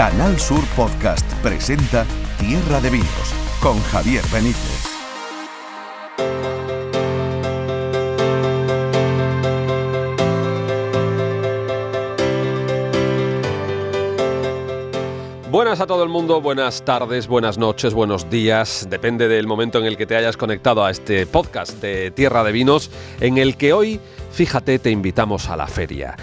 Canal Sur Podcast presenta Tierra de Vinos con Javier Benítez. Buenas a todo el mundo, buenas tardes, buenas noches, buenos días, depende del momento en el que te hayas conectado a este podcast de Tierra de Vinos, en el que hoy, fíjate, te invitamos a la feria.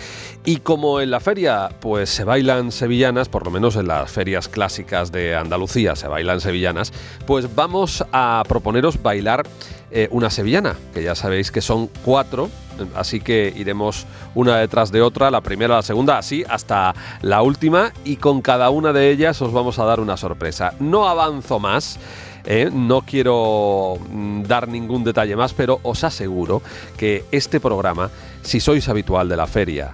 Y como en la feria pues se bailan sevillanas, por lo menos en las ferias clásicas de Andalucía se bailan sevillanas, pues vamos a proponeros bailar eh, una sevillana, que ya sabéis que son cuatro, así que iremos una detrás de otra, la primera, la segunda, así hasta la última, y con cada una de ellas os vamos a dar una sorpresa. No avanzo más. ¿eh? no quiero mm, dar ningún detalle más, pero os aseguro que este programa, si sois habitual de la feria,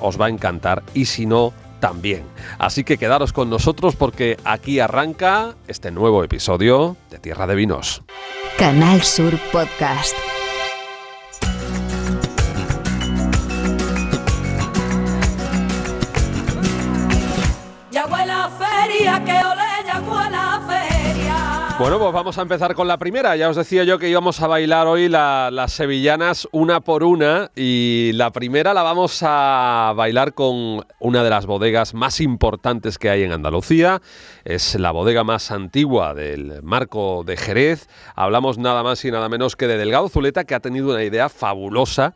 os va a encantar y si no, también. Así que quedaros con nosotros porque aquí arranca este nuevo episodio de Tierra de Vinos. Canal Sur Podcast. Bueno, pues vamos a empezar con la primera. Ya os decía yo que íbamos a bailar hoy las sevillanas una por una y la primera la vamos a bailar con una de las bodegas más importantes que hay en Andalucía. Es la bodega más antigua del marco de Jerez. Hablamos nada más y nada menos que de Delgado Zuleta, que ha tenido una idea fabulosa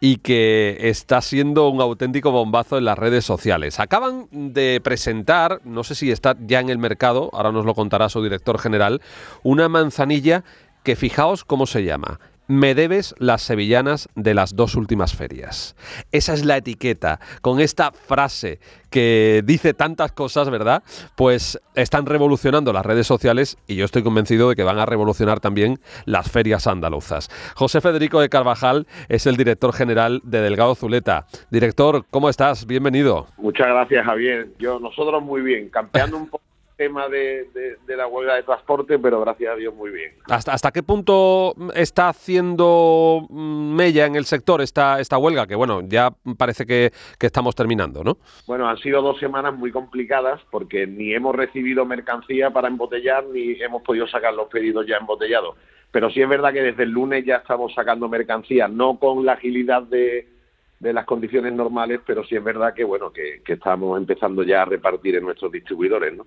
y que está siendo un auténtico bombazo en las redes sociales. Acaban de presentar, no sé si está ya en el mercado, ahora nos lo contará su director general, una manzanilla que fijaos cómo se llama. Me debes las sevillanas de las dos últimas ferias. Esa es la etiqueta, con esta frase que dice tantas cosas, ¿verdad? Pues están revolucionando las redes sociales y yo estoy convencido de que van a revolucionar también las ferias andaluzas. José Federico de Carvajal es el director general de Delgado Zuleta. Director, ¿cómo estás? Bienvenido. Muchas gracias, Javier. Yo, nosotros muy bien, campeando un poco tema de, la huelga de transporte, pero gracias a Dios muy bien. ¿Hasta, hasta qué punto está haciendo mm, mella en el sector esta, esta huelga? Que bueno, ya parece que, que, estamos terminando, ¿no? Bueno, han sido dos semanas muy complicadas porque ni hemos recibido mercancía para embotellar ni hemos podido sacar los pedidos ya embotellados. Pero sí es verdad que desde el lunes ya estamos sacando mercancía, no con la agilidad de de las condiciones normales, pero sí es verdad que bueno que, estamos empezando ya a repartir en nuestros distribuidores, ¿no?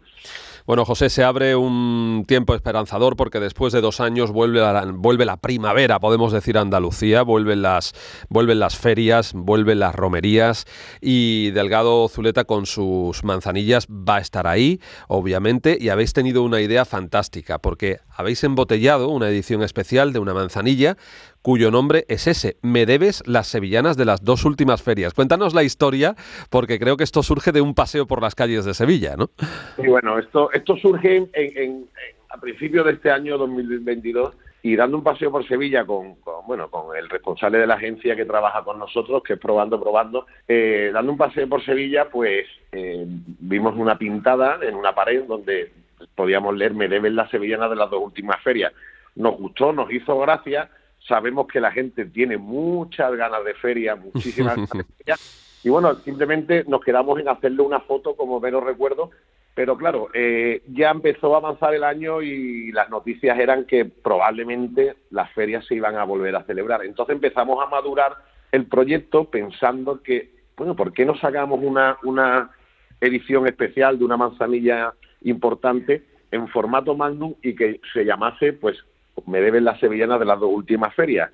Bueno, José, se abre un tiempo esperanzador porque después de dos años vuelve la, vuelve la primavera, podemos decir Andalucía, vuelven las, vuelven las ferias, vuelven las romerías y Delgado Zuleta con sus manzanillas va a estar ahí, obviamente, y habéis tenido una idea fantástica porque habéis embotellado una edición especial de una manzanilla cuyo nombre es ese, Me debes las sevillanas de las dos últimas ferias. Cuéntanos la historia, porque creo que esto surge de un paseo por las calles de Sevilla, ¿no? Sí, bueno, esto, esto surge en, a principios de este año 2022 y dando un paseo por Sevilla con, bueno con el responsable de la agencia que trabaja con nosotros que es probando probando eh, dando un paseo por Sevilla pues eh, vimos una pintada en una pared donde podíamos leer me deben las sevillanas de las dos últimas ferias. Nos gustó nos hizo gracia sabemos que la gente tiene muchas ganas de feria, muchísimas ganas y bueno, simplemente nos quedamos en hacerle una foto como mero recuerdo, pero claro, eh, ya empezó a avanzar el año y las noticias eran que probablemente las ferias se iban a volver a celebrar. Entonces empezamos a madurar el proyecto pensando que, bueno, ¿por qué no sacamos una, una edición especial de una manzanilla importante en formato magnum y que se llamase, pues, me deben las sevillanas de las dos últimas ferias.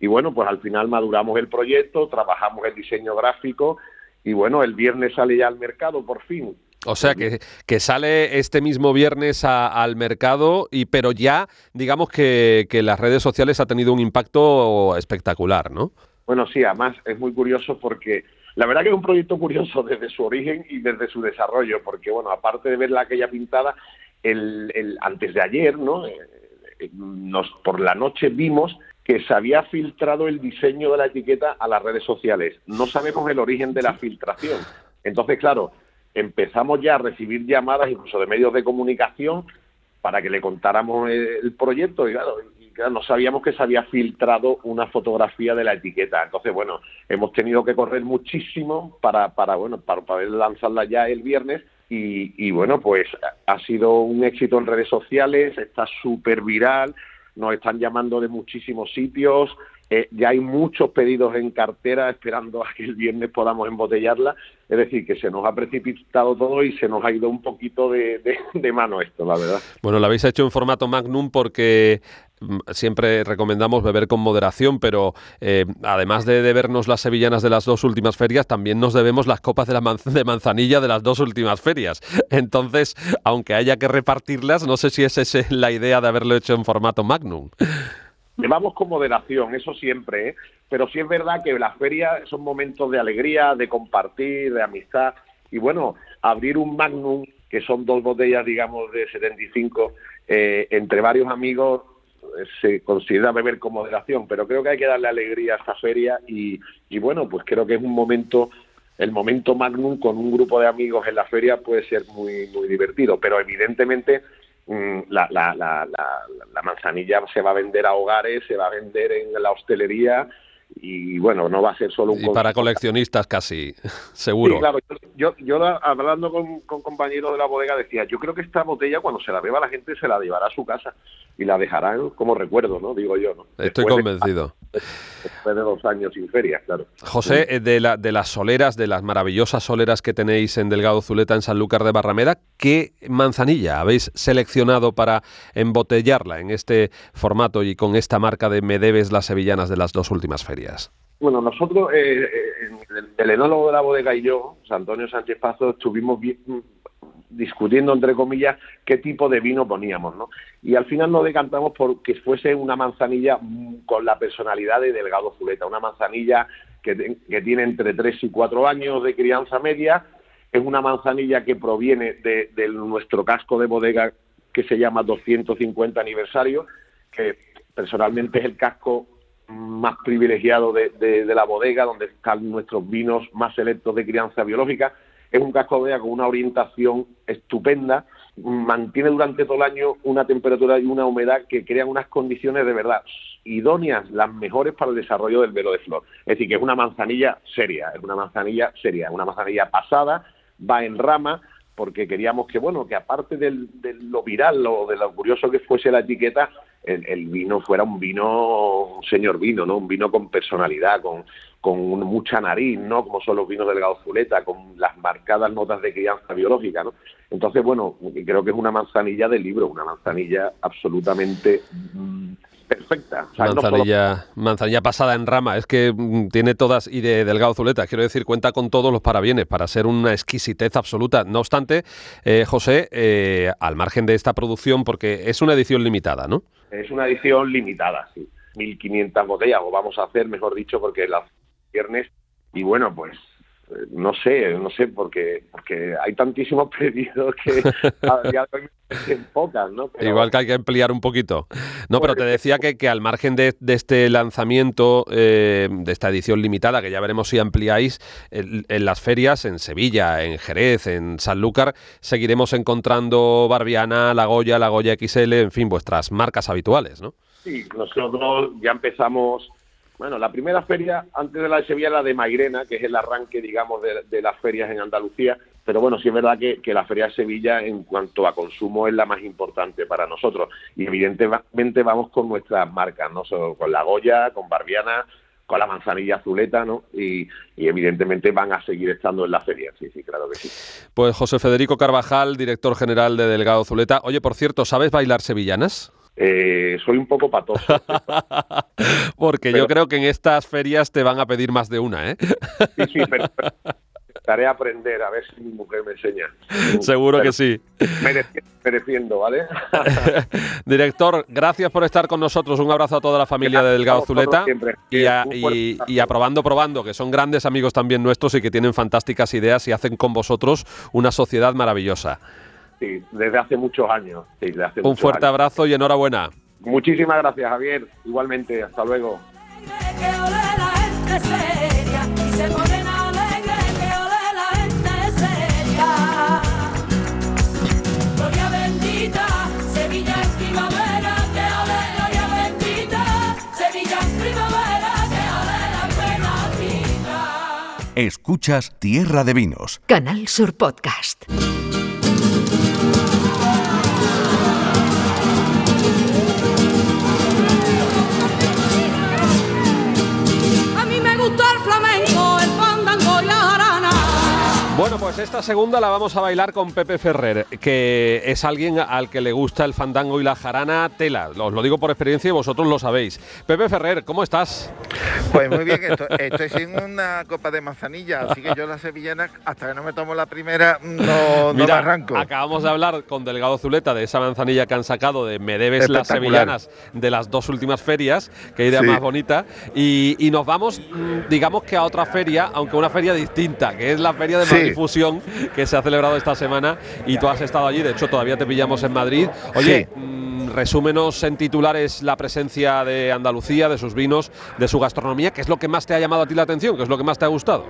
Y bueno, pues al final maduramos el proyecto, trabajamos el diseño gráfico y bueno, el viernes sale ya al mercado por fin. O sea que, que sale este mismo viernes al mercado, y pero ya digamos que, que las redes sociales ha tenido un impacto espectacular, ¿no? Bueno, sí, además es muy curioso porque la verdad que es un proyecto curioso desde su origen y desde su desarrollo, porque bueno, aparte de ver la aquella pintada, el, el antes de ayer, ¿no? Eh, nos, por la noche vimos que se había filtrado el diseño de la etiqueta a las redes sociales. No sabemos el origen de la filtración. Entonces, claro, empezamos ya a recibir llamadas incluso de medios de comunicación para que le contáramos el proyecto y claro, no sabíamos que se había filtrado una fotografía de la etiqueta. Entonces, bueno, hemos tenido que correr muchísimo para, para bueno, para poder lanzarla ya el viernes y, y bueno, pues ha sido un éxito en redes sociales, está súper viral, nos están llamando de muchísimos sitios, eh, ya hay muchos pedidos en cartera esperando a que el viernes podamos embotellarla. Es decir, que se nos ha precipitado todo y se nos ha ido un poquito de, mano esto, la verdad. Bueno, lo habéis hecho en formato Magnum porque mm, siempre recomendamos beber con moderación, pero eh, además de debernos las sevillanas de las dos últimas ferias, también nos debemos las copas de, la manz- de manzanilla de las dos últimas ferias. Entonces, aunque haya que repartirlas, no sé si es esa la idea de haberlo hecho en formato Magnum. Llevamos con moderación, eso siempre, ¿eh? pero sí es verdad que las ferias son momentos de alegría, de compartir, de amistad. Y bueno, abrir un Magnum, que son dos botellas, digamos, de 75, eh, entre varios amigos, eh, se considera beber con moderación, pero creo que hay que darle alegría a esta feria y, y bueno, pues creo que es un momento, el momento Magnum con un grupo de amigos en la feria puede ser muy, muy divertido, pero evidentemente la, la, la, la, la manzanilla se va a vender a hogares, se va a vender en la hostelería y bueno, no va a ser solo un Y para coleccionistas casi, seguro. Sí, claro. Yo, yo, hablando con, con compañeros de la bodega decía, yo creo que esta botella cuando se la beba la gente se la llevará a su casa y la dejarán como recuerdo, ¿no? Digo yo, ¿no? Estoy Después de- convencido. después de dos años sin feria, claro. José, eh, de, la- de las soleras, de las maravillosas soleras que tenéis en Delgado Zuleta, en Sanlúcar de Barrameda, ¿qué manzanilla habéis seleccionado para embotellarla en este formato y con esta marca de Me debes las sevillanas de las dos últimas ferias? Bueno, nosotros, eh, eh, el, enólogo de la bodega y yo, Antonio Sánchez Pazo, estuvimos vi- discutiendo, entre comillas, qué tipo de vino poníamos, ¿no? Y al final nos decantamos por que fuese una manzanilla mm, con la personalidad de Delgado Zuleta, una manzanilla que tiene entre 3 y 4 años de crianza media, es una manzanilla que proviene de, de nuestro casco de bodega que se llama 250 aniversario, que personalmente es el casco más privilegiado de, de- de la bodega, donde están nuestros vinos más selectos de crianza biológica. Es un casco de con una orientación estupenda, mantiene durante todo el año una temperatura y una humedad que crean unas condiciones de verdad idóneas, las mejores para el desarrollo del velo de flor. Es decir, que es una manzanilla seria, es una manzanilla seria, una manzanilla pasada, va en rama, porque queríamos que, bueno, que aparte de lo viral o de lo curioso que fuese la etiqueta, el, vino fuera un vino, un señor vino, ¿no? Un vino con personalidad, con, con mucha nariz, ¿no? Como son los vinos del Zuleta, con las marcadas notas de crianza biológica, ¿no? Entonces, bueno, creo que es una manzanilla de libro, una manzanilla absolutamente mm, perfecta. Manzanilla, manzanilla pasada en rama, es que mm, tiene todas, y de Delgado Zuleta, quiero decir, cuenta con todos los parabienes para ser una exquisitez absoluta. No obstante, eh, José, eh, al margen de esta producción, porque es una edición limitada, ¿no? Es una edición limitada, sí. 1.500 botellas, o vamos a hacer, mejor dicho, porque las viernes. Y bueno, pues no sé, no sé, porque, porque hay tantísimos pedidos que pocas, ¿no? Pero- Igual que hay que ampliar un poquito. No, pero te Pues- decía que, que al margen de, de este lanzamiento, eh, de esta edición limitada, que ya veremos si ampliáis, en, en las ferias, en Sevilla, en Jerez, en Sanlúcar, seguiremos encontrando Barbiana, La Goya, La Goya XL, en fin, vuestras marcas habituales, ¿no? Sí, nosotros ya empezamos. Bueno, la primera feria antes de la de Sevilla, la de Mairena, que es el arranque, digamos, de, de las ferias en Andalucía. Pero bueno, sí es verdad que, la feria de Sevilla, en cuanto a consumo, es la más importante para nosotros. Y evidentemente vamos con nuestras marcas, ¿no? Con la Goya, con Barbiana, con la manzanilla azuleta, ¿no? Y, y evidentemente van a seguir estando en la feria. Sí, sí, claro que sí. Pues José Federico Carvajal, director general de Delgado Zuleta. Oye, por cierto, ¿sabes bailar sevillanas? Eh, soy un poco patoso. Porque yo creo que en estas ferias te van a pedir más de una, ¿eh? Sí, sí, pero, pero estaré a aprender, a ver si mi mujer me enseña. Seguro que sí. Me defiendo, me defiendo, ¿vale? Director, gracias por estar con nosotros. Un abrazo a toda la familia de Delgado Zuleta. Y, a, Un fuerte y, abrazo. y a Probando Probando, que son grandes amigos también nuestros y que tienen fantásticas ideas y hacen con vosotros una sociedad maravillosa. Sí, desde hace muchos años. sí, desde hace Un muchos fuerte años. abrazo y enhorabuena. Muchísimas gracias, Javier. Igualmente, hasta luego. que ole la gente seria y se Bueno, pues esta segunda la vamos a bailar con Pepe Ferrer, que es alguien al que le gusta el fandango y la jarana tela. Os lo digo por experiencia y vosotros lo sabéis. Pepe Ferrer, ¿cómo estás? Pues muy bien, estoy, estoy sin una copa de manzanilla, así que yo la sevillana, hasta que no me tomo la primera, no, no me Mira, arranco. acabamos de hablar con Delgado Zuleta de esa manzanilla que han sacado de Me debes las sevillanas de las dos últimas ferias, qué idea Sí. más bonita. Y, y nos vamos, mm, digamos que a otra feria, aunque una feria distinta, que es la feria de Sí. Maldifusión que se ha celebrado esta semana y tú has estado allí, de hecho todavía te pillamos en Madrid. Oye, Sí. Resúmenos en titulares la presencia de Andalucía, de sus vinos, de su gastronomía, ¿qué es lo que más te ha llamado a ti la atención? ¿Qué es lo que más te ha gustado?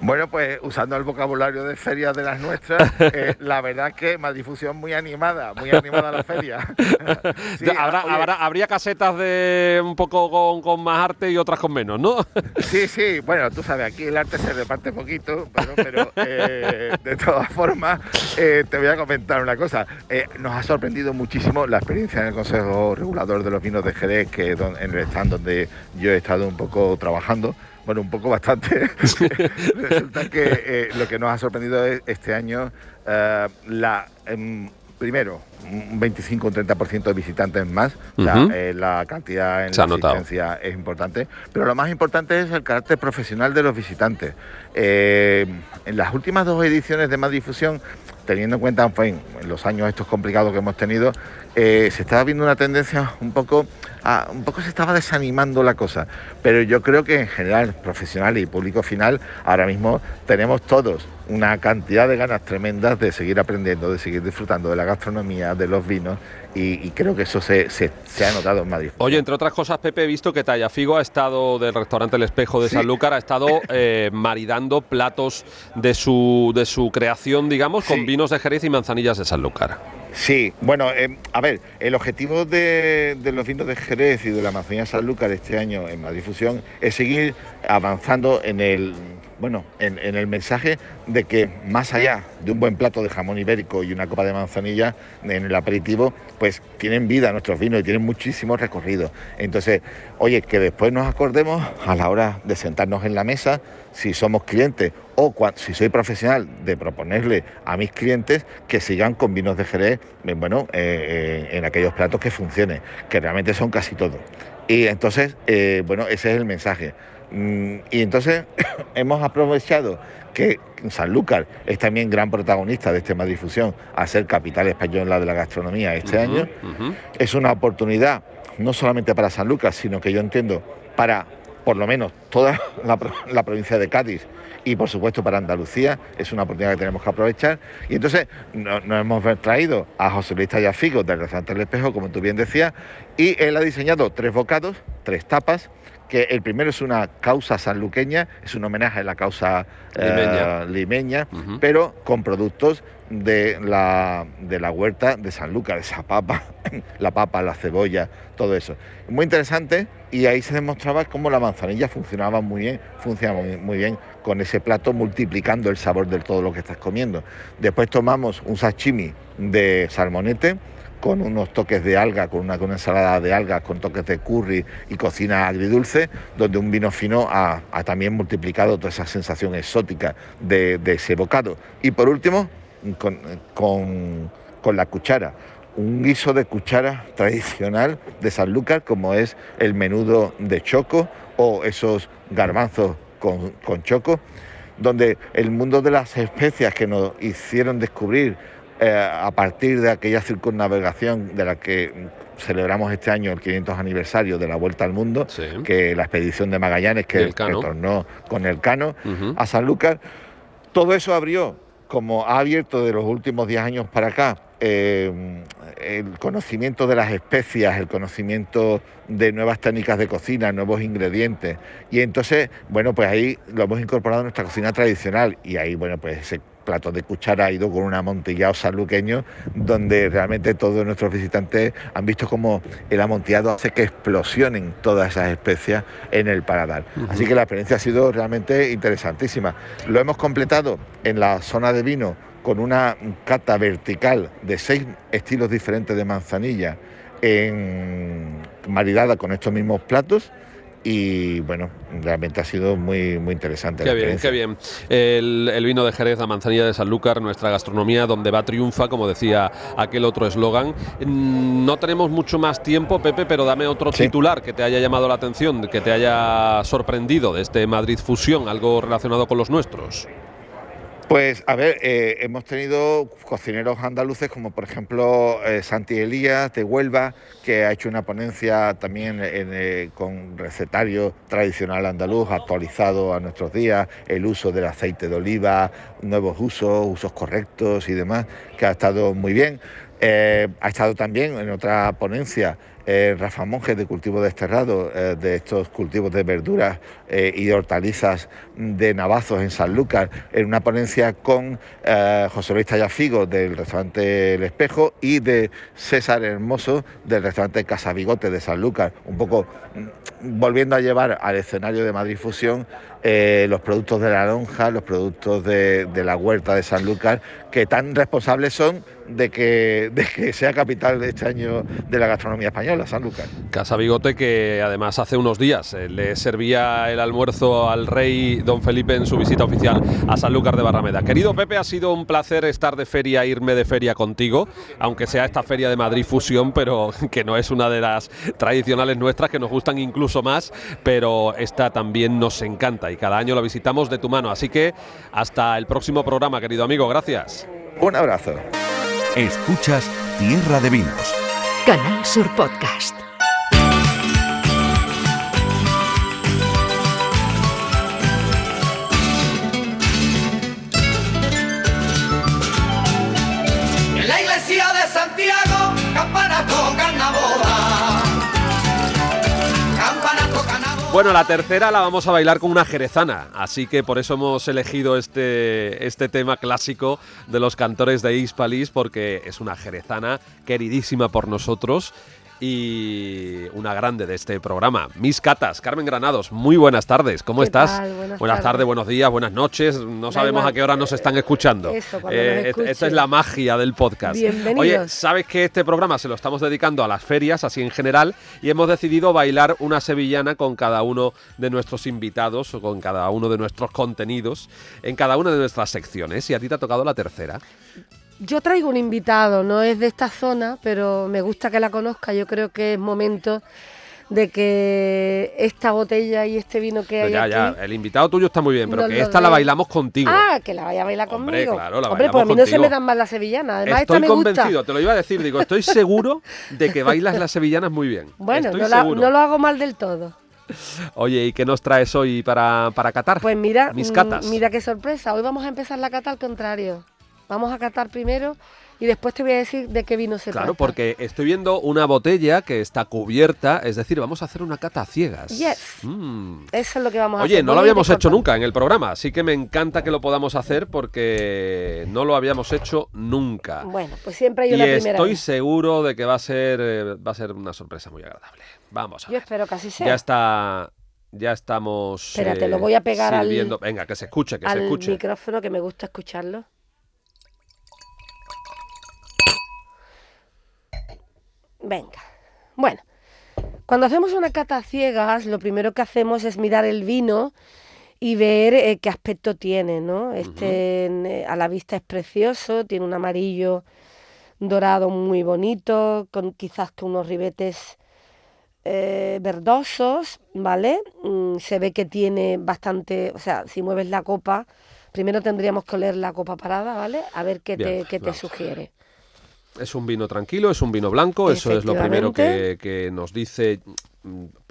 Bueno, pues usando el vocabulario de ferias de las nuestras, eh, la verdad es que más difusión muy animada, muy animada la feria. Sí, Habrá- habrá- habría casetas de un poco con, con más arte y otras con menos, ¿no? Sí, sí, bueno, tú sabes, aquí el arte se reparte poquito, pero, pero, eh, de todas formas, eh, te voy a comentar una cosa. Eh, nos ha sorprendido muchísimo la experiencia en el Consejo Regulador de los Vinos de Jerez, que en el stand donde yo he estado un poco trabajando. Bueno, un poco bastante. Resulta que eh, lo que nos ha sorprendido es este año eh, la em, primero un 25 o un 30% de visitantes más. O sea, Ujú. eh, la cantidad en Se la asistencia es importante, pero lo más importante es el carácter profesional de los visitantes. Eh, en las últimas dos ediciones de más difusión, teniendo en cuenta pues, en los años estos complicados que hemos tenido, eh, se estaba viendo una tendencia un poco, un poco se estaba desanimando la cosa. Pero yo creo que en general, profesionales y público final, ahora mismo tenemos todos una cantidad de ganas tremendas de seguir aprendiendo, de seguir disfrutando de la gastronomía, de los vinos, y, y creo que eso se, se- se ha notado en Madrid. Oye, entre otras cosas, Pepe, he visto que Tallafigo ha estado del restaurante El Espejo de Sí. Sanlúcar, ha estado eh, maridando platos de su, de su creación, digamos, con vinos de Jerez y manzanillas de Sanlúcar. Sí, bueno, eh, a ver, el objetivo de, de los vinos de Jerez y de la manzanilla Sanlúcar este año en Madrid Fusión es seguir avanzando en el, bueno, en, el mensaje de que más allá de un buen plato de jamón ibérico y una copa de manzanilla en el aperitivo, pues tienen vida nuestros vinos y tienen muchísimo recorrido. Entonces, oye, que después nos acordemos a la hora de sentarnos en la mesa, si somos clientes o si soy profesional, de proponerle a mis clientes que sigan con vinos de Jerez, eh, bueno, eh, eh, en aquellos platos que funcionen, que realmente son casi todos. Y entonces, bueno, ese es el mensaje. Mm, y entonces hemos aprovechado que Sanlúcar es también gran protagonista de este Madrid Fusión, a ser capital española de la gastronomía este año. es una oportunidad no solamente para San Lucas, sino que yo entiendo para por lo menos toda la, pro- la provincia de Cádiz y por supuesto para Andalucía, es una oportunidad que tenemos que aprovechar. Y entonces no- nos hemos traído a José Luis Tallafigo del restaurante El Espejo, como tú bien decías, y él ha diseñado tres bocados, tres tapas, que el primero es una causa sanluqueña, es un homenaje a la causa eh, Limeña. pero con productos de la, de la huerta de Sanlúcar, esa papa, la papa, la cebolla, todo eso. Muy interesante y ahí se demostraba cómo la manzanilla funcionaba muy bien, funcionaba muy, muy bien con ese plato multiplicando el sabor de todo lo que estás comiendo. Después tomamos un sashimi de salmonete con unos toques de alga, con una, ensalada de algas, con toques de curry y cocina agridulce, donde un vino fino ha, también multiplicado toda esa sensación exótica de, ese bocado. Y por último, con la cuchara, un guiso de cuchara tradicional de Sanlúcar, como es el menudo de choco o esos garbanzos con, con choco, donde el mundo de las especias que nos hicieron descubrir eh, a partir de aquella circunnavegación de la que celebramos este año el 500 aniversario de la Vuelta al Mundo, Sí. que la expedición de Magallanes que, retornó con el Cano Ujú. a Sanlúcar, todo eso abrió, como ha abierto de los últimos 10 años para acá, eh, el conocimiento de las especias, el conocimiento de nuevas técnicas de cocina, nuevos ingredientes. Y entonces, bueno, pues ahí lo hemos incorporado a nuestra cocina tradicional y ahí, bueno, pues ese plato de cuchara ha ido con un amontillado sanluqueño donde realmente todos nuestros visitantes han visto como el amontillado hace que explosionen todas esas especias en el paladar. Así que la experiencia ha sido realmente interesantísima. Lo hemos completado en la zona de vino con una cata vertical de seis estilos diferentes de manzanilla en maridada con estos mismos platos y bueno, realmente ha sido muy, muy interesante. Qué la bien, qué bien. El, el vino de Jerez, la manzanilla de Sanlúcar, nuestra gastronomía donde va triunfa, como decía aquel otro eslogan. Mm, No tenemos mucho más tiempo, Pepe, pero dame otro Sí. titular que te haya llamado la atención, que te haya sorprendido de este Madrid Fusión, algo relacionado con los nuestros. Pues a ver, eh, hemos tenido cocineros andaluces como por ejemplo eh, Santi Elías de Huelva, que ha hecho una ponencia también eh, con recetario tradicional andaluz actualizado a nuestros días, el uso del aceite de oliva, nuevos usos, usos correctos y demás, que ha estado muy bien. Eh, ha estado también en otra ponencia eh, Rafa Monge de cultivo desterrado, eh, de estos cultivos de verduras eh, y hortalizas de Navazos en Sanlúcar, en una ponencia con eh, José Luis Tallafigo del restaurante El Espejo y de César Hermoso del restaurante Casa Bigote de Sanlúcar, un poco mm, volviendo a llevar al escenario de Madrid Fusión eh, los productos de la lonja, los productos de, de la huerta de Sanlúcar, que tan responsables son de que, de que sea capital de este año de la gastronomía española, Sanlúcar. Casa Bigote, que además hace unos días eh, le servía el almuerzo al rey don Felipe en su visita oficial a Sanlúcar de Barrameda. Querido Pepe, ha sido un placer estar de feria, irme de feria contigo, aunque sea esta feria de Madrid Fusión, pero que no es una de las tradicionales nuestras que nos gustan incluso más, pero esta también nos encanta y cada año la visitamos de tu mano. Así que hasta el próximo programa, querido amigo. Gracias. Un abrazo. Escuchas Tierra de Vinos. Canal Sur Podcast. Bueno, la tercera la vamos a bailar con una jerezana, así que por eso hemos elegido este, este tema clásico de los cantores de Hispalis, porque es una jerezana queridísima por nosotros y una grande de este programa. Mis catas, Carmen Granados, muy buenas tardes, ¿cómo ¿Qué estás? tal? Buenas tardes, tardes. buenos días, buenas noches, no Da sabemos igual. a qué hora nos están escuchando. Eh, Eso, nos esta es la magia del podcast. Bienvenidos. Oye, sabes que este programa se lo estamos dedicando a las ferias, así en general, y hemos decidido bailar una sevillana con cada uno de nuestros invitados o con cada uno de nuestros contenidos en cada una de nuestras secciones. Y a ti te ha tocado la tercera. Yo traigo un invitado, no es de esta zona, pero me gusta que la conozca. Yo creo que es momento de que esta botella y este vino que hay ya, aquí... ya, el invitado tuyo está muy bien, pero No que esta la bailamos contigo. Ah, que la vaya a bailar Hombre, conmigo. claro, la Hombre, pues a mí no se me dan mal las sevillanas. Además, Estoy esta me convencido, gusta. te lo iba a decir, digo, estoy seguro de que bailas las sevillanas muy bien. Bueno, estoy la- no lo hago mal del todo. Oye, ¿y qué nos traes hoy para, para catar? Pues mira, Mis mm, catas. mira qué sorpresa. Hoy vamos a empezar la cata al contrario. Vamos a catar primero y después te voy a decir de qué vino se Claro, trata. porque estoy viendo una botella que está cubierta, es decir, vamos a hacer una cata a ciegas. Yes. Mm. Eso es lo que vamos a hacer. Oye, no lo habíamos hecho nunca en el programa, así que me encanta que lo podamos hacer porque no lo habíamos hecho nunca. Bueno, pues siempre hay y una primera estoy vez. seguro de que va a ser eh, va a ser una sorpresa muy agradable. Vamos a Yo ver. espero que así sea. Ya está ya estamos eh, Espérate, lo voy a pegar al- sirviendo. Venga, que se escuche, que se al escuche. micrófono que me gusta escucharlo. Venga. Bueno, cuando hacemos una cata a ciegas, lo primero que hacemos es mirar el vino y ver eh, qué aspecto tiene, ¿no? Este eh, a la vista es precioso, tiene un amarillo dorado muy bonito, con quizás con unos ribetes eh, verdosos, ¿vale? Mm, se ve que tiene bastante, o sea, si mueves la copa, primero tendríamos que oler la copa parada, ¿vale? A ver qué Bien, te, qué te sugiere. Es un vino tranquilo, es un vino blanco, eso es lo primero que, nos dice.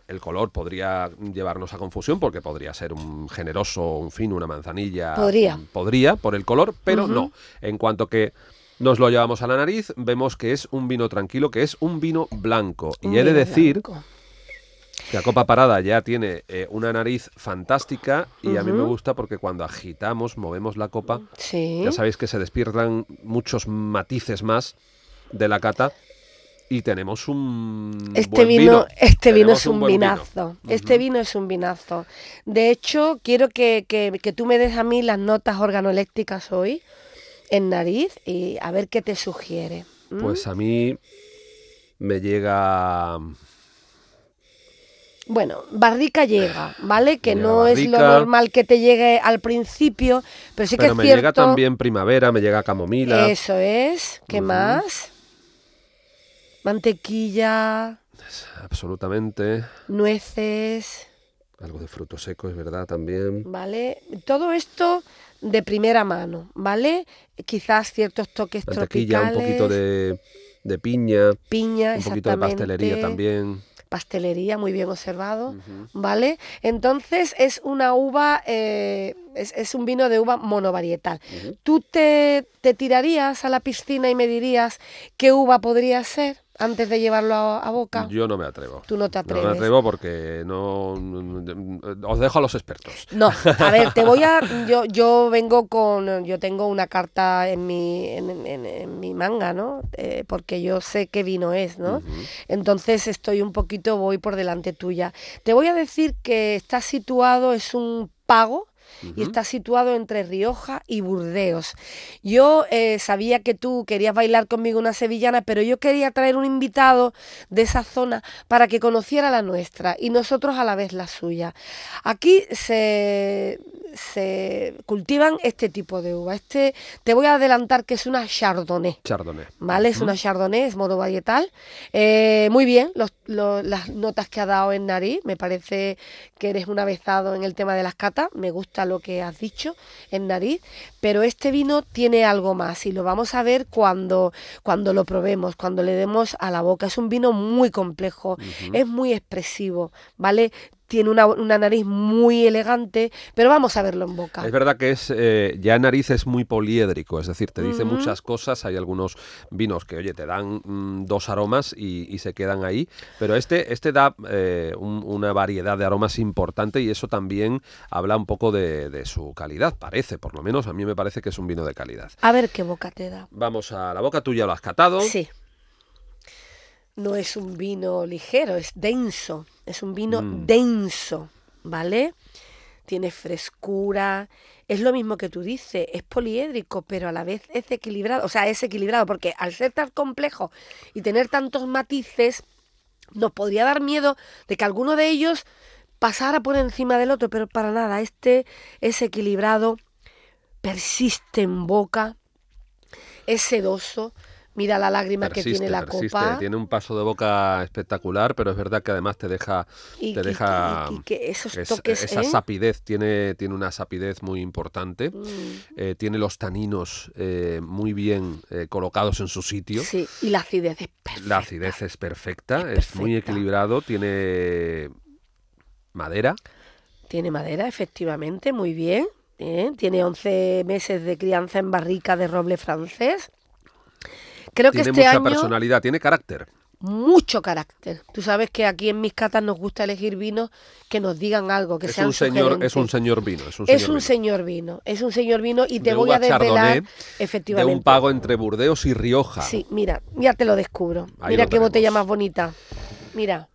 El color podría llevarnos a confusión porque podría ser un generoso, un fino, una manzanilla. Podría. Podría por el color, pero no. En cuanto que nos lo llevamos a la nariz, vemos que es un vino tranquilo, que es un vino blanco. Y he de decir blanco. que la copa parada ya tiene eh, una nariz fantástica y a mí me gusta porque cuando agitamos, movemos la copa, Sí. ya sabéis que se despiertan muchos matices más de la cata y tenemos un Este buen vino, este vino es un, vino. vinazo. Este vino es un vinazo. De hecho, quiero que, que- que tú me des a mí las notas organoléctricas hoy en nariz y a ver qué te sugiere. Pues a mí me llega Bueno, barrica llega, ¿vale? Que Llega no es lo normal que te llegue al principio, pero sí que Pero es me cierto. llega también primavera, me llega camomila. Eso es. ¿Qué más? Mantequilla, Absolutamente. nueces, Algo de fruto seco, es verdad, también. ¿vale? Todo esto de primera mano, ¿vale? Quizás ciertos toques Mantequilla, un poquito de, de piña, piña, un poquito de pastelería también. Pastelería, muy bien observado, ¿vale? Entonces es una uva, eh, es, es un vino de uva monovarietal. ¿Tú te, te tirarías a la piscina y me dirías qué uva podría ser antes de llevarlo a, a boca? Yo no me atrevo. Tú no te No atreves. me atrevo porque no, no- Os dejo a los expertos. No, a ver, te voy a. Yo, yo vengo con. Yo tengo una carta en mi, en, en- en mi manga, ¿no? Eh, porque yo sé qué vino es, ¿no? Entonces estoy un poquito, voy por delante tuya. Te voy a decir que está situado, es un pago. Y está situado entre Rioja y Burdeos. Yo eh, sabía que tú querías bailar conmigo una sevillana, pero yo quería traer un invitado de esa zona para que conociera la nuestra y nosotros a la vez la suya. Aquí se, se cultivan este tipo de uva. Este, te voy a adelantar que es una Chardonnay. Chardonnay. ¿Vale? Es una Chardonnay, es monovarietal. Eh, muy bien, los- las notas que ha dado en nariz. Me parece que eres un avezado en el tema de las catas. Me gusta lo que has dicho en nariz. Pero este vino tiene algo más y lo vamos a ver cuando, cuando lo probemos, cuando le demos a la boca. Es un vino muy complejo, es muy expresivo, ¿vale? Tiene una, una nariz muy elegante, pero vamos a verlo en boca. Es verdad que es eh, ya nariz es muy poliédrico, es decir, te dice muchas cosas. Hay algunos vinos que, oye, te dan mm, dos aromas y, y se quedan ahí, pero este, este da eh, un- una variedad de aromas importante y eso también habla un poco de, de su calidad, parece, por lo menos a mí me parece que es un vino de calidad. A ver qué boca te da. Vamos a la boca, tú ya lo has catado. Sí. No es un vino ligero, es denso. Es un vino Mm. denso, ¿vale? Tiene frescura. Es lo mismo que tú dices, es poliédrico, pero a la vez es equilibrado. O sea, es equilibrado porque al ser tan complejo y tener tantos matices, nos podría dar miedo de que alguno de ellos pasara por encima del otro, pero para nada. Este es equilibrado, persiste en boca, es sedoso. Mira la lágrima que tiene la persiste, copa. tiene un paso de boca espectacular, pero es verdad que además te deja, Y te que- deja y que- y que esos es- toques, esa ¿eh? sapidez, tiene, tiene una sapidez muy importante, Mm, eh, tiene los taninos eh, muy bien colocados en su sitio. Sí, y la acidez es perfecta. La acidez es perfecta, Es es, muy equilibrado, tiene madera. Tiene madera, efectivamente, muy bien. bien. Tiene 11 meses de crianza en barrica de roble francés. Creo que tiene este mucha año personalidad, tiene carácter. mucho carácter. Tú sabes que aquí en mis catas nos gusta elegir vinos que nos digan algo, que Es sean un, señor, es un señor vino. Es un Es señor un vino. señor vino, es un señor vino y te De voy a desvelar Chardonnay, De efectivamente. un pago entre Burdeos y Rioja. Sí, mira, ya te lo descubro. Ahí mira lo qué botella más bonita. Mira,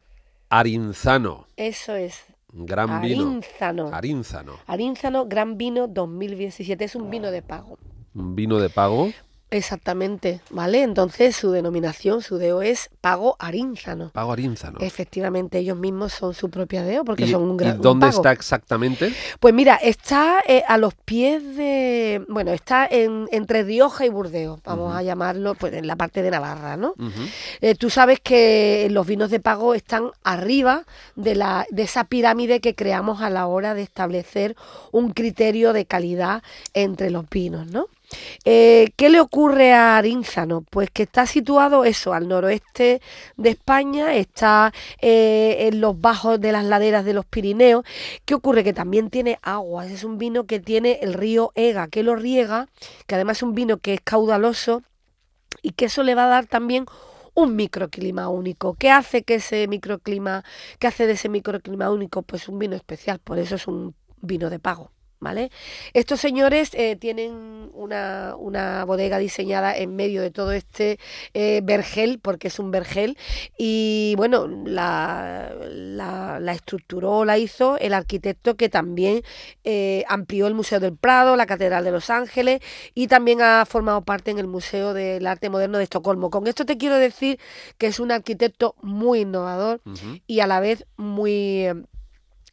Arinzano, eso es. gran vino. Arínzano. Arínzano, Arínzano Gran Vino 2017. Es un vino de pago. un vino de pago. Exactamente, ¿vale? Entonces su denominación, su DEO es Pago Arínzano. Pago Arínzano. Efectivamente, ellos mismos son su propia DEO porque ¿Y, son un y gran un dónde pago. está exactamente? Pues mira, está eh, a los pies de. Bueno, está en, entre Rioja y Burdeos, vamos a llamarlo, pues en la parte de Navarra, ¿no? Eh, tú sabes que los vinos de pago están arriba de, la, de esa pirámide que creamos a la hora de establecer un criterio de calidad entre los vinos, ¿no? Eh, ¿Qué le ocurre a Arínzano? Pues que está situado eso, al noroeste de España, está eh, en los bajos de las laderas de los Pirineos. ¿Qué ocurre? Que también tiene agua, es un vino que tiene el río Ega, que lo riega, que además es un vino que es caudaloso y que eso le va a dar también un microclima único. ¿Qué hace que ese microclima, qué hace de ese microclima único? Pues un vino especial, por eso es un vino de pago, ¿vale? Estos señores eh, tienen una, una bodega diseñada en medio de todo este eh, vergel, porque es un vergel, y bueno, la, la, la estructuró, la hizo el arquitecto que también eh, amplió el Museo del Prado, la Catedral de Los Ángeles y también ha formado parte en el Museo del Arte Moderno de Estocolmo. Con esto te quiero decir que es un arquitecto muy innovador y a la vez muy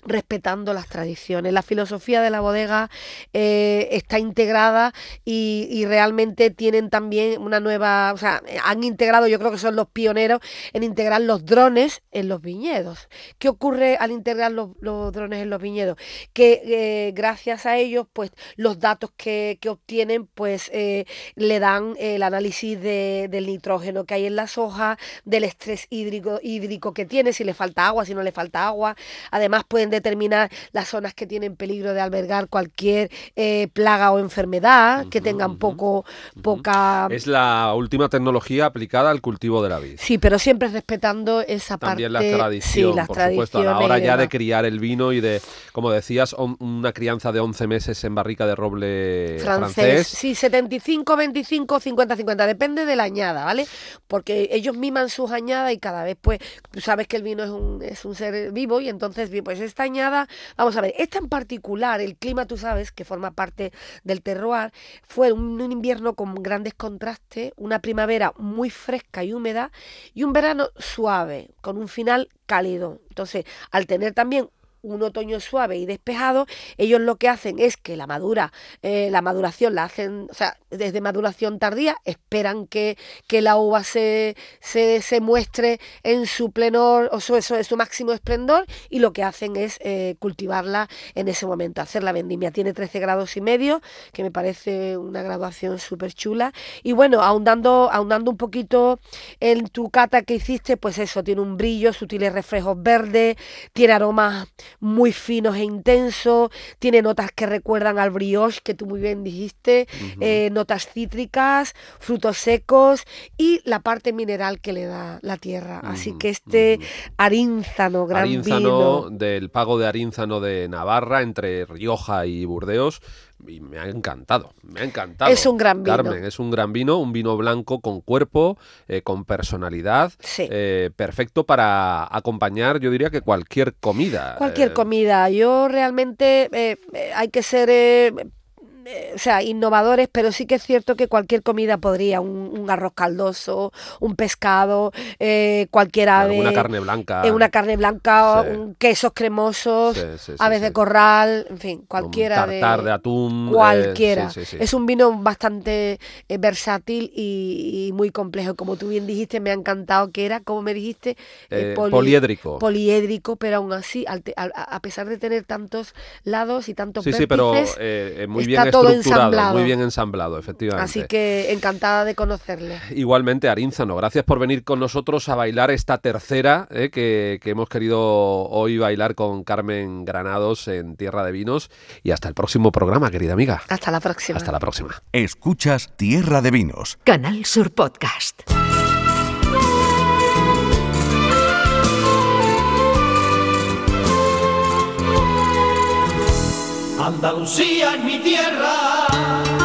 respetando las tradiciones. La filosofía de la bodega eh, está integrada y, y realmente tienen también una nueva, o sea, han integrado, yo creo que son los pioneros en integrar los drones en los viñedos. ¿Qué ocurre al integrar los, los drones en los viñedos? Que eh, gracias a ellos, pues los datos que, que obtienen, pues eh, le dan el análisis de- del nitrógeno que hay en las hojas, del estrés hídrico, hídrico que tiene, si le falta agua, si no le falta agua. Además pueden determinar las zonas que tienen peligro de albergar cualquier eh, plaga o enfermedad, que tengan poco, poca... Es la última tecnología aplicada al cultivo de la vid. Sí, pero siempre respetando esa También parte... la tradición, sí, las por supuesto, a la hora ya de criar el vino y de, como decías, on- una crianza de 11 meses en barrica de roble francés. francés. Sí, 75, 25, 50, 50. Depende de la añada, ¿vale? Porque ellos miman sus añadas y cada vez, pues, tú sabes que el vino es un, es un ser vivo y entonces, pues esta vamos a ver, esta en particular, el clima, tú sabes, que forma parte del terroir, fue un, un invierno con grandes contrastes, una primavera muy fresca y húmeda y un verano suave, con un final cálido. Entonces, al tener también un otoño suave y despejado, ellos lo que hacen es que la madura, eh, la maduración la hacen, o sea, desde maduración tardía, esperan que, que la uva se, se, se muestre en su pleno, o su, eso, su máximo esplendor, y lo que hacen es eh, cultivarla en ese momento, hacer la vendimia. Tiene 13 grados y medio, que me parece una graduación súper chula. Y bueno, ahondando, ahondando un poquito en tu cata que hiciste, pues eso, tiene un brillo, sutiles reflejos verdes, tiene aromas muy finos e intensos, tiene notas que recuerdan al brioche, que tú muy bien dijiste, eh, notas cítricas, frutos secos y la parte mineral que le da la tierra. Así que este ujú. arínzano, gran Arínzano, vino. del pago de Arínzano de Navarra, entre Rioja y Burdeos. Y me ha encantado, me ha encantado. Es un gran vino. Carmen, es un gran vino, un vino blanco con cuerpo, eh, con personalidad, Sí. eh, perfecto para acompañar, yo diría que cualquier comida. Cualquier eh, comida. Yo realmente hay que ser, o sea, innovadores, pero sí que es cierto que cualquier comida podría, un, un arroz caldoso, un pescado, eh, cualquier ave, Alguna carne blanca. eh, una carne blanca, Sí. un- quesos cremosos, Sí, sí, sí, aves sí. de corral, en fin, cualquiera un tartar de, de atún. eh, cualquiera. sí, sí, sí. Es un vino bastante eh, versátil y, y muy complejo. Como tú bien dijiste, me ha encantado que era, como me dijiste, eh, Eh, poli- poliédrico. poliédrico, pero aún así, al te- al- a a pesar de tener tantos lados y tantos Sí, sí, pero vértices, eh, eh, muy bien todo estructurado, ensamblado. muy bien ensamblado, efectivamente. así que encantada de conocerle. Igualmente, Arínzano, gracias por venir con nosotros a bailar esta tercera eh, que, que hemos querido hoy bailar con Carmen Granados en Tierra de Vinos. Y hasta el próximo programa, querida amiga. Hasta la próxima. Hasta la próxima. Escuchas Tierra de Vinos. Canal Sur Podcast. Andalucía es mi tierra.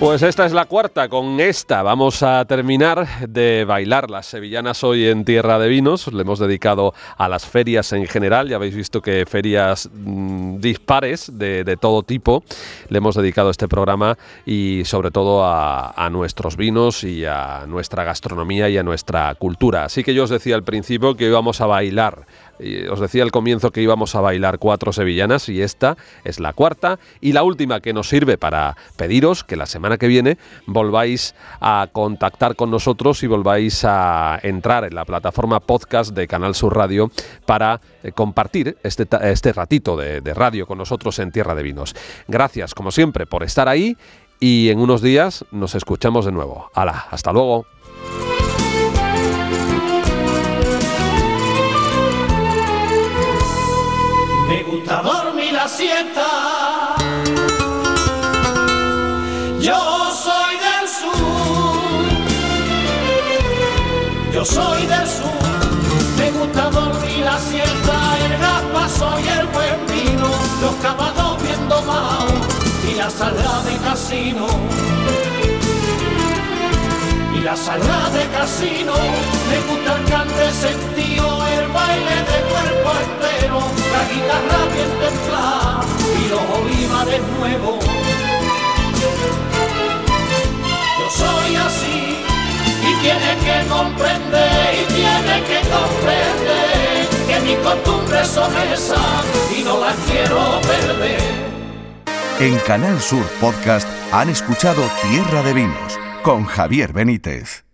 Pues esta es la cuarta. Con esta vamos a terminar de bailar las sevillanas hoy en Tierra de Vinos. Le hemos dedicado a las ferias en general. Ya habéis visto que ferias mm, dispares de, todo tipo. Le hemos dedicado este programa y sobre todo a, a nuestros vinos y a nuestra gastronomía y a nuestra cultura. Así que yo os decía al principio que íbamos a bailar. Y os decía al comienzo que íbamos a bailar cuatro sevillanas y esta es la cuarta y la última que nos sirve para pediros que la semana que viene volváis a contactar con nosotros y volváis a entrar en la plataforma podcast de Canal Sur Radio para eh, compartir este, este ratito de, de radio con nosotros en Tierra de Vinos. Gracias, como siempre, por estar ahí y en unos días nos escuchamos de nuevo. ¡Hala! ¡Hasta luego! sienta. Yo soy del sur, yo soy del sur. Me gusta dormir la siesta, el gaspazo y el buen vino, los cabados viendo mao y la sala de casino. Y la sala de casino, me gusta el cante sentir baile de cuerpo entero, la guitarra bien templada y los olivares nuevos. Yo soy así y tiene que comprender, y tiene que comprender que mis costumbres son esas y no las quiero perder. En Canal Sur Podcast han escuchado Tierra de Vinos con Javier Benítez.